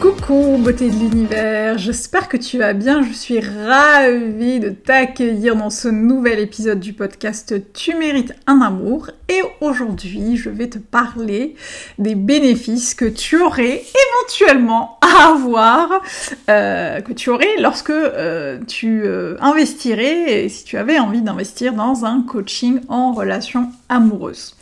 Coucou beauté de l'univers, j'espère que tu vas bien, je suis ravie de t'accueillir dans ce nouvel épisode du podcast Tu mérites un amour et aujourd'hui je vais te parler des bénéfices que tu aurais éventuellement à avoir, euh, que tu aurais lorsque euh, tu euh, investirais, et si tu avais envie d'investir dans un coaching en relation amoureuse.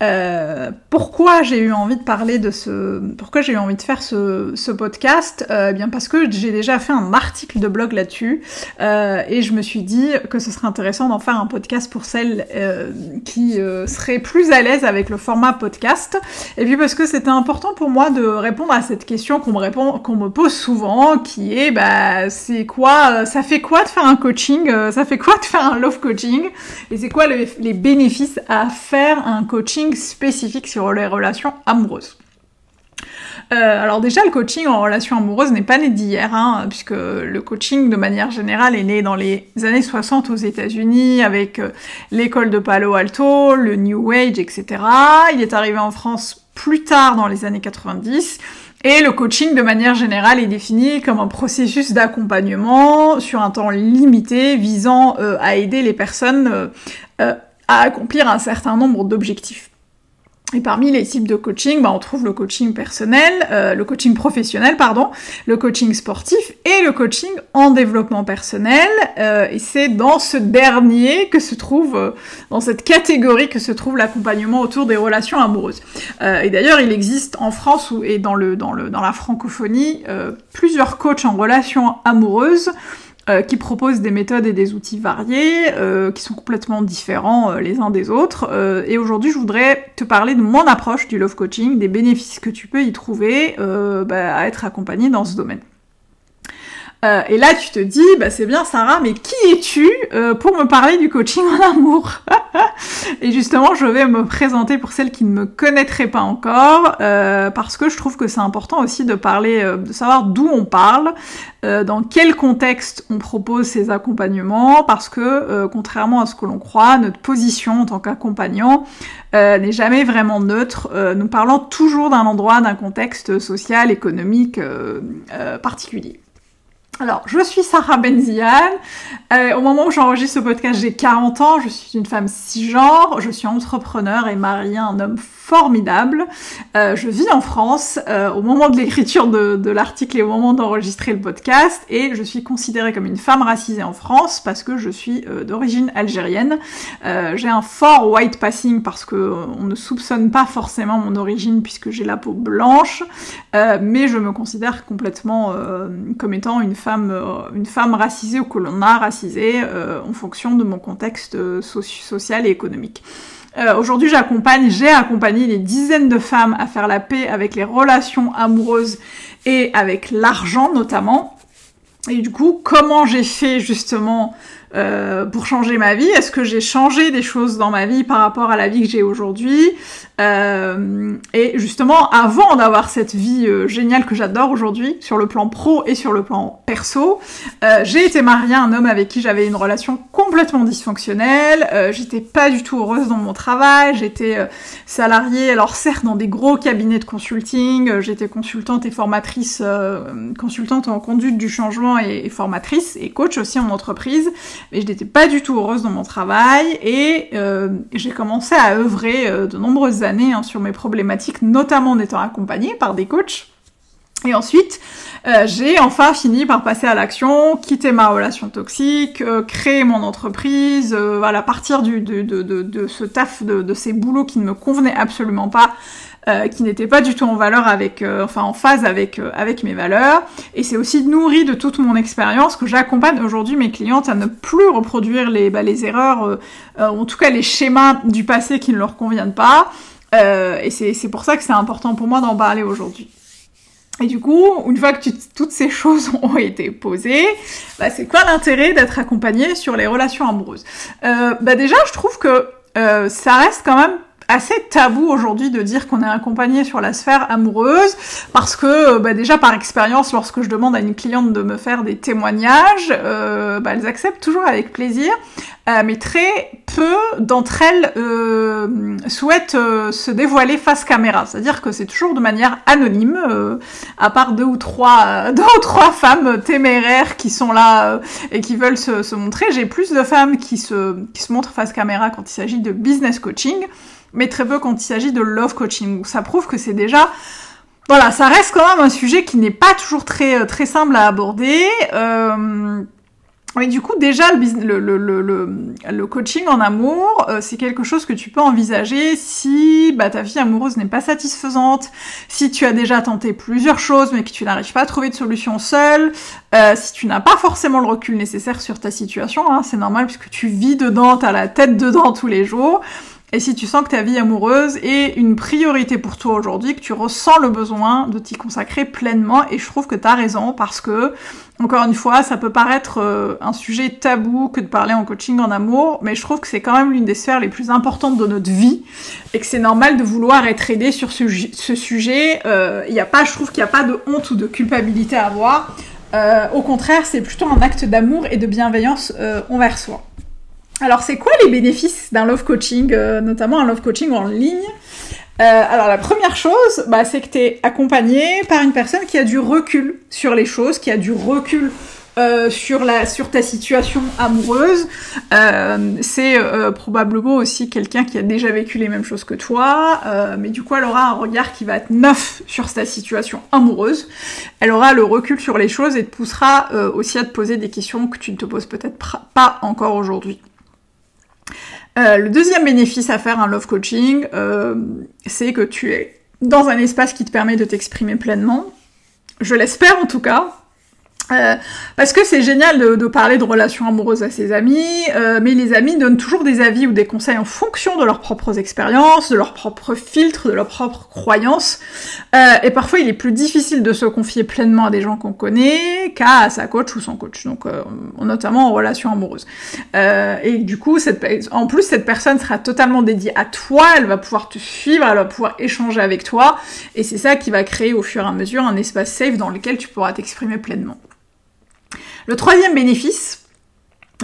Euh, pourquoi j'ai eu envie de parler de ce, pourquoi j'ai eu envie de faire ce, ce podcast euh, eh Bien parce que j'ai déjà fait un article de blog là-dessus euh, et je me suis dit que ce serait intéressant d'en faire un podcast pour celles euh, qui euh, seraient plus à l'aise avec le format podcast. Et puis parce que c'était important pour moi de répondre à cette question qu'on me répond, qu'on me pose souvent, qui est bah c'est quoi, ça fait quoi de faire un coaching, ça fait quoi de faire un love coaching et c'est quoi les, les bénéfices à faire un coaching spécifique sur les relations amoureuses. Euh, alors déjà, le coaching en relation amoureuse n'est pas né d'hier, hein, puisque le coaching de manière générale est né dans les années 60 aux États-Unis avec euh, l'école de Palo Alto, le New Age, etc. Il est arrivé en France plus tard dans les années 90. Et le coaching, de manière générale, est défini comme un processus d'accompagnement sur un temps limité visant euh, à aider les personnes à accomplir un certain nombre d'objectifs. Et parmi les types de coaching, bah, on trouve le coaching personnel, euh, le coaching professionnel, pardon, le coaching sportif et le coaching en développement personnel. Euh, et c'est dans ce dernier que se trouve, euh, dans cette catégorie que se trouve l'accompagnement autour des relations amoureuses. et d'ailleurs, il existe en France ou, et dans, le, dans, le, dans la francophonie plusieurs coachs en relations amoureuses euh, qui propose des méthodes et des outils variés, euh, qui sont complètement différents euh, les uns des autres. et aujourd'hui, je voudrais te parler de mon approche du love coaching, des bénéfices que tu peux y trouver bah, à être accompagné dans ce domaine. Euh, et là, tu te dis, bah c'est bien Sarah, mais qui es-tu euh, pour me parler du coaching en amour Et justement, je vais me présenter pour celles qui ne me connaîtraient pas encore, euh, parce que je trouve que c'est important aussi de parler, de savoir d'où on parle, dans quel contexte on propose ces accompagnements, parce que contrairement à ce que l'on croit, notre position en tant qu'accompagnant n'est jamais vraiment neutre. nous parlons toujours d'un endroit, d'un contexte social, économique particulier. Alors, je suis Sarah Benziane. Euh, au moment où j'enregistre ce podcast, j'ai 40 ans. Je suis une femme cisgenre. Je suis entrepreneur et mariée à un homme formidable. Euh, je vis en France euh, au moment de l'écriture de, l'article et au moment d'enregistrer le podcast. Et je suis considérée comme une femme racisée en France parce que je suis d'origine algérienne. J'ai un fort white passing parce que on ne soupçonne pas forcément mon origine puisque j'ai la peau blanche. mais je me considère complètement comme étant une femme euh, une femme racisée ou que l'on a racisée euh, en fonction de mon contexte euh, social et économique. Aujourd'hui, j'accompagne, j'ai accompagné des dizaines de femmes à faire la paix avec les relations amoureuses et avec l'argent notamment. Et du coup, comment j'ai fait justement euh, pour changer ma vie Est-ce que j'ai changé des choses dans ma vie par rapport à la vie que j'ai aujourd'hui euh, Et justement, avant d'avoir cette vie euh, géniale que j'adore aujourd'hui, sur le plan pro et sur le plan perso, euh, j'ai été mariée à un homme avec qui j'avais une relation complètement dysfonctionnelle. Euh, j'étais pas du tout heureuse dans mon travail. J'étais salariée, alors certes dans des gros cabinets de consulting. j'étais consultante et formatrice, consultante en conduite du changement et, et formatrice et coach aussi en entreprise mais je n'étais pas du tout heureuse dans mon travail et euh, j'ai commencé à œuvrer euh, de nombreuses années hein, sur mes problématiques, notamment en étant accompagnée par des coachs. Et ensuite, euh, j'ai enfin fini par passer à l'action, quitter ma relation toxique, créer mon entreprise, voilà, partir du, de, de, de, de ce taf, de, de ces boulots qui ne me convenaient absolument pas, euh, qui n'était pas du tout en valeur avec, euh, enfin en phase avec euh, avec mes valeurs. Et c'est aussi nourri de toute mon expérience que j'accompagne aujourd'hui mes clientes à ne plus reproduire les bah, les erreurs, en tout cas les schémas du passé qui ne leur conviennent pas. et c'est pour ça que c'est important pour moi d'en parler aujourd'hui. Et du coup, une fois que toutes ces choses ont été posées, bah, c'est quoi l'intérêt d'être accompagné sur les relations amoureuses? Bah Déjà, je trouve que ça reste quand même assez tabou aujourd'hui de dire qu'on est accompagné sur la sphère amoureuse parce que euh, bah, déjà par expérience lorsque je demande à une cliente de me faire des témoignages euh, bah, elles acceptent toujours avec plaisir euh, mais très peu d'entre elles euh, souhaitent euh, se dévoiler face caméra. C'est à dire que c'est toujours de manière anonyme à part deux ou trois deux ou trois femmes téméraires qui sont là et qui veulent se, se montrer. J'ai plus de femmes qui se qui se montrent face caméra quand il s'agit de business coaching mais très peu quand il s'agit de love coaching. Ça prouve que c'est déjà voilà, ça reste quand même un sujet qui n'est pas toujours très très simple à aborder. Euh, mais du coup, déjà, le, coaching en amour, euh, c'est quelque chose que tu peux envisager si bah, ta vie amoureuse n'est pas satisfaisante, si tu as déjà tenté plusieurs choses mais que tu n'arrives pas à trouver de solution seule, euh, si tu n'as pas forcément le recul nécessaire sur ta situation, hein, c'est normal puisque tu vis dedans, t'as la tête dedans tous les jours. Et si tu sens que ta vie amoureuse est une priorité pour toi aujourd'hui, que tu ressens le besoin de t'y consacrer pleinement, et je trouve que t'as raison parce que, encore une fois, ça peut paraître euh, un sujet tabou que de parler en coaching en amour, mais je trouve que c'est quand même l'une des sphères les plus importantes de notre vie, et que c'est normal de vouloir être aidé sur ce, sujet. Euh, y a pas, je trouve qu'il n'y a pas de honte ou de culpabilité à avoir. Euh, au contraire, c'est plutôt un acte d'amour et de bienveillance euh, envers soi. Alors, c'est quoi les bénéfices d'un love coaching, euh, notamment un love coaching en ligne? Euh, alors la première chose, bah, c'est que tu es accompagné par une personne qui a du recul sur les choses, qui a du recul euh, sur la sur ta situation amoureuse. c'est probablement aussi quelqu'un qui a déjà vécu les mêmes choses que toi, mais du coup elle aura un regard qui va être neuf sur ta situation amoureuse. Elle aura le recul sur les choses et te poussera aussi à te poser des questions que tu ne te poses peut-être pas encore aujourd'hui. Euh, le deuxième bénéfice à faire un love coaching, euh, c'est que tu es dans un espace qui te permet de t'exprimer pleinement. Je l'espère en tout cas. Euh, parce que c'est génial de, parler de relations amoureuses à ses amis, euh, mais les amis donnent toujours des avis ou des conseils en fonction de leurs propres expériences, de leurs propres filtres, de leurs propres croyances. Euh, et parfois, il est plus difficile de se confier pleinement à des gens qu'on connaît qu'à sa coach ou son coach, donc notamment en relation amoureuse. et du coup, cette, en plus, cette personne sera totalement dédiée à toi, elle va pouvoir te suivre, elle va pouvoir échanger avec toi, et c'est ça qui va créer au fur et à mesure un espace safe dans lequel tu pourras t'exprimer pleinement. Le troisième bénéfice,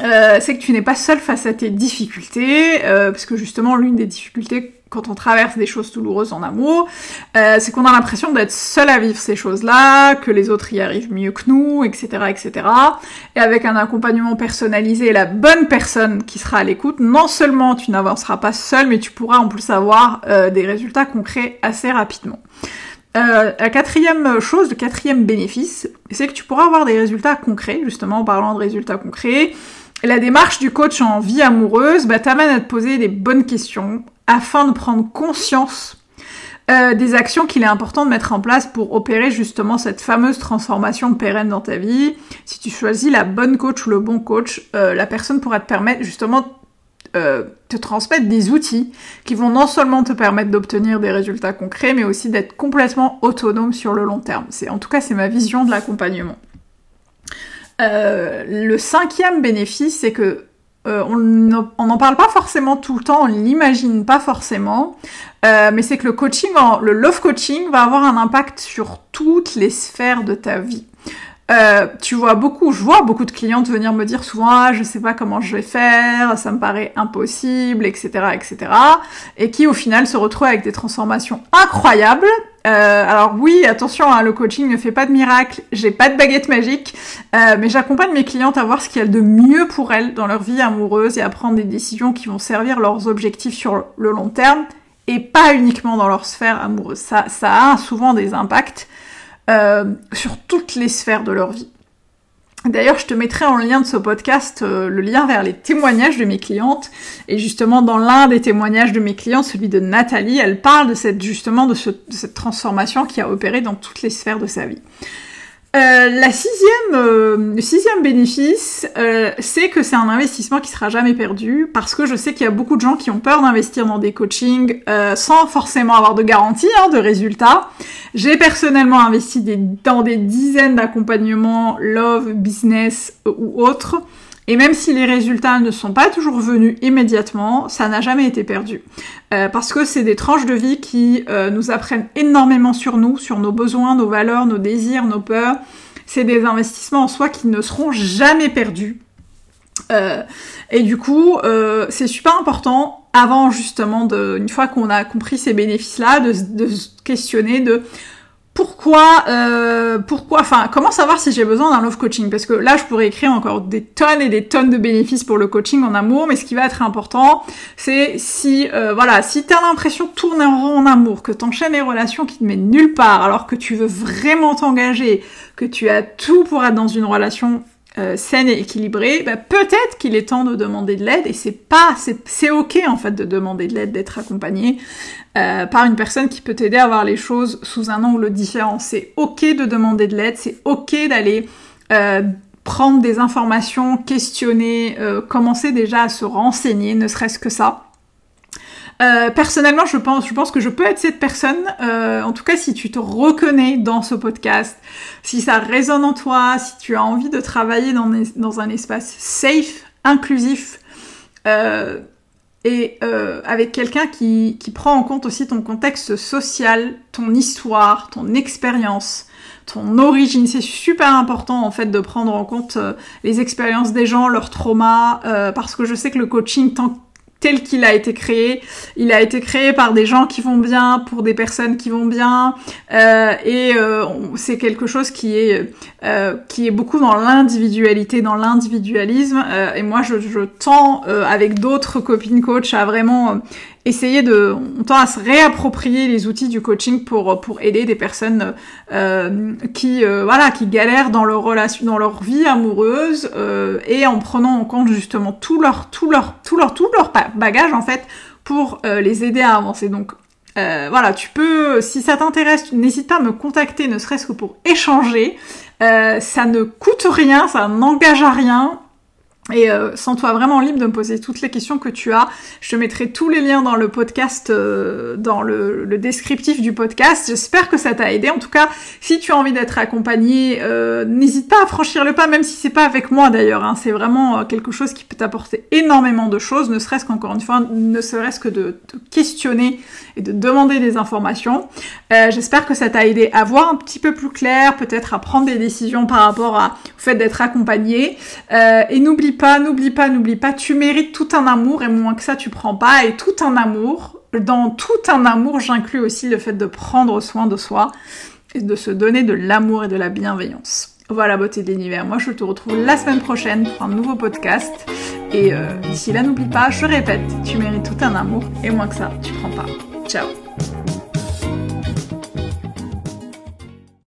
euh, c'est que tu n'es pas seul face à tes difficultés, euh, parce que justement l'une des difficultés quand on traverse des choses douloureuses en amour, euh, c'est qu'on a l'impression d'être seul à vivre ces choses-là, que les autres y arrivent mieux que nous, etc., etc. Et avec un accompagnement personnalisé et la bonne personne qui sera à l'écoute, non seulement tu n'avanceras pas seul, mais tu pourras en plus avoir des résultats concrets assez rapidement. Euh, la quatrième chose, le quatrième bénéfice, c'est que tu pourras avoir des résultats concrets, justement en parlant de résultats concrets. La démarche du coach en vie amoureuse bah, t'amène à te poser des bonnes questions afin de prendre conscience euh, des actions qu'il est important de mettre en place pour opérer justement cette fameuse transformation pérenne dans ta vie. Si tu choisis la bonne coach ou le bon coach, euh, la personne pourra te permettre justement euh, te transmettre des outils qui vont non seulement te permettre d'obtenir des résultats concrets, mais aussi d'être complètement autonome sur le long terme. C'est en tout cas c'est ma vision de l'accompagnement. le cinquième bénéfice, c'est que on n'en parle pas forcément tout le temps, on l'imagine pas forcément, mais c'est que le coaching, le love coaching va avoir un impact sur toutes les sphères de ta vie. Euh, tu vois beaucoup, je vois beaucoup de clientes venir me dire souvent ah, je sais pas comment je vais faire, ça me paraît impossible, etc., etc. Et qui au final se retrouvent avec des transformations incroyables. Euh, alors oui, attention, hein, le coaching ne fait pas de miracle, j'ai pas de baguette magique, euh, mais j'accompagne mes clientes à voir ce qu'il y a de mieux pour elles dans leur vie amoureuse et à prendre des décisions qui vont servir leurs objectifs sur le long terme et pas uniquement dans leur sphère amoureuse. Ça, ça a souvent des impacts. Euh, sur toutes les sphères de leur vie. D'ailleurs, je te mettrai en lien de ce podcast euh, le lien vers les témoignages de mes clientes. Et justement, dans l'un des témoignages de mes clientes, celui de Nathalie, elle parle de cette justement de cette transformation qui a opéré dans toutes les sphères de sa vie. Euh, la sixième, euh, le sixième bénéfice, euh, c'est que c'est un investissement qui sera jamais perdu parce que je sais qu'il y a beaucoup de gens qui ont peur d'investir dans des coachings sans forcément avoir de garantie hein, de résultats. J'ai personnellement investi dans des dizaines d'accompagnements love, business ou autres. Et même si les résultats ne sont pas toujours venus immédiatement, ça n'a jamais été perdu. Euh, parce que c'est des tranches de vie qui euh, nous apprennent énormément sur nous, sur nos besoins, nos valeurs, nos désirs, nos peurs. C'est des investissements en soi qui ne seront jamais perdus. Euh, et du coup, c'est super important avant justement de, une fois qu'on a compris ces bénéfices-là, de, de se questionner de pourquoi, euh, pourquoi, enfin, comment savoir si j'ai besoin d'un love coaching? Parce que là, je pourrais écrire encore des tonnes et des tonnes de bénéfices pour le coaching en amour, mais ce qui va être important, c'est si, euh, voilà, si t'as l'impression de tourner en rond en amour, que t'enchaînes les relations qui te mettent nulle part, alors que tu veux vraiment t'engager, que tu as tout pour être dans une relation euh, saine et équilibrée, bah, peut-être qu'il est temps de demander de l'aide et c'est pas, c'est ok en fait de demander de l'aide, d'être accompagné euh, par une personne qui peut t'aider à voir les choses sous un angle différent. C'est ok de demander de l'aide, c'est ok d'aller euh, prendre des informations, questionner, commencer déjà à se renseigner, ne serait-ce que ça. Euh, personnellement, je pense, je pense que je peux être cette personne. Euh, en tout cas, si tu te reconnais dans ce podcast, si ça résonne en toi, si tu as envie de travailler dans, dans un espace safe, inclusif, euh, et avec quelqu'un qui, qui prend en compte aussi ton contexte social, ton histoire, ton expérience, ton origine. C'est super important en fait de prendre en compte les expériences des gens, leurs traumas, parce que je sais que le coaching, tant tel qu'il a été créé. Il a été créé par des gens qui vont bien, pour des personnes qui vont bien, euh, et euh, c'est quelque chose qui est euh, qui est beaucoup dans l'individualité, dans l'individualisme. et moi, je, tends avec d'autres copines coach à vraiment essayer de, on tend à se réapproprier les outils du coaching pour pour aider des personnes euh, qui euh, voilà qui galèrent dans leur relation, dans leur vie amoureuse euh, et en prenant en compte justement tout leur tout leur tout leur tout leur bagage en fait pour les aider à avancer. Donc voilà, tu peux, si ça t'intéresse, n'hésite pas à me contacter, ne serait-ce que pour échanger. ça ne coûte rien, ça n'engage à rien. Et euh, sens-toi vraiment libre de me poser toutes les questions que tu as. Je te mettrai tous les liens dans le podcast, euh, dans le, le, descriptif du podcast. J'espère que ça t'a aidé. En tout cas, si tu as envie d'être accompagné, euh, n'hésite pas à franchir le pas, même si c'est pas avec moi d'ailleurs. Hein. C'est vraiment euh, quelque chose qui peut t'apporter énormément de choses, ne serait-ce qu'encore une fois, ne serait-ce que de te questionner et de demander des informations. Euh, j'espère que ça t'a aidé à voir un petit peu plus clair, peut-être à prendre des décisions par rapport au fait d'être accompagné. et n'oublie pas, n'oublie pas, n'oublie pas, tu mérites tout un amour et moins que ça tu prends pas. Et tout un amour, dans tout un amour, j'inclus aussi le fait de prendre soin de soi et de se donner de l'amour et de la bienveillance. Voilà, beauté de l'univers. Moi, je te retrouve la semaine prochaine pour un nouveau podcast. Et euh, d'ici là, n'oublie pas, je répète, tu mérites tout un amour et moins que ça, tu prends pas. Ciao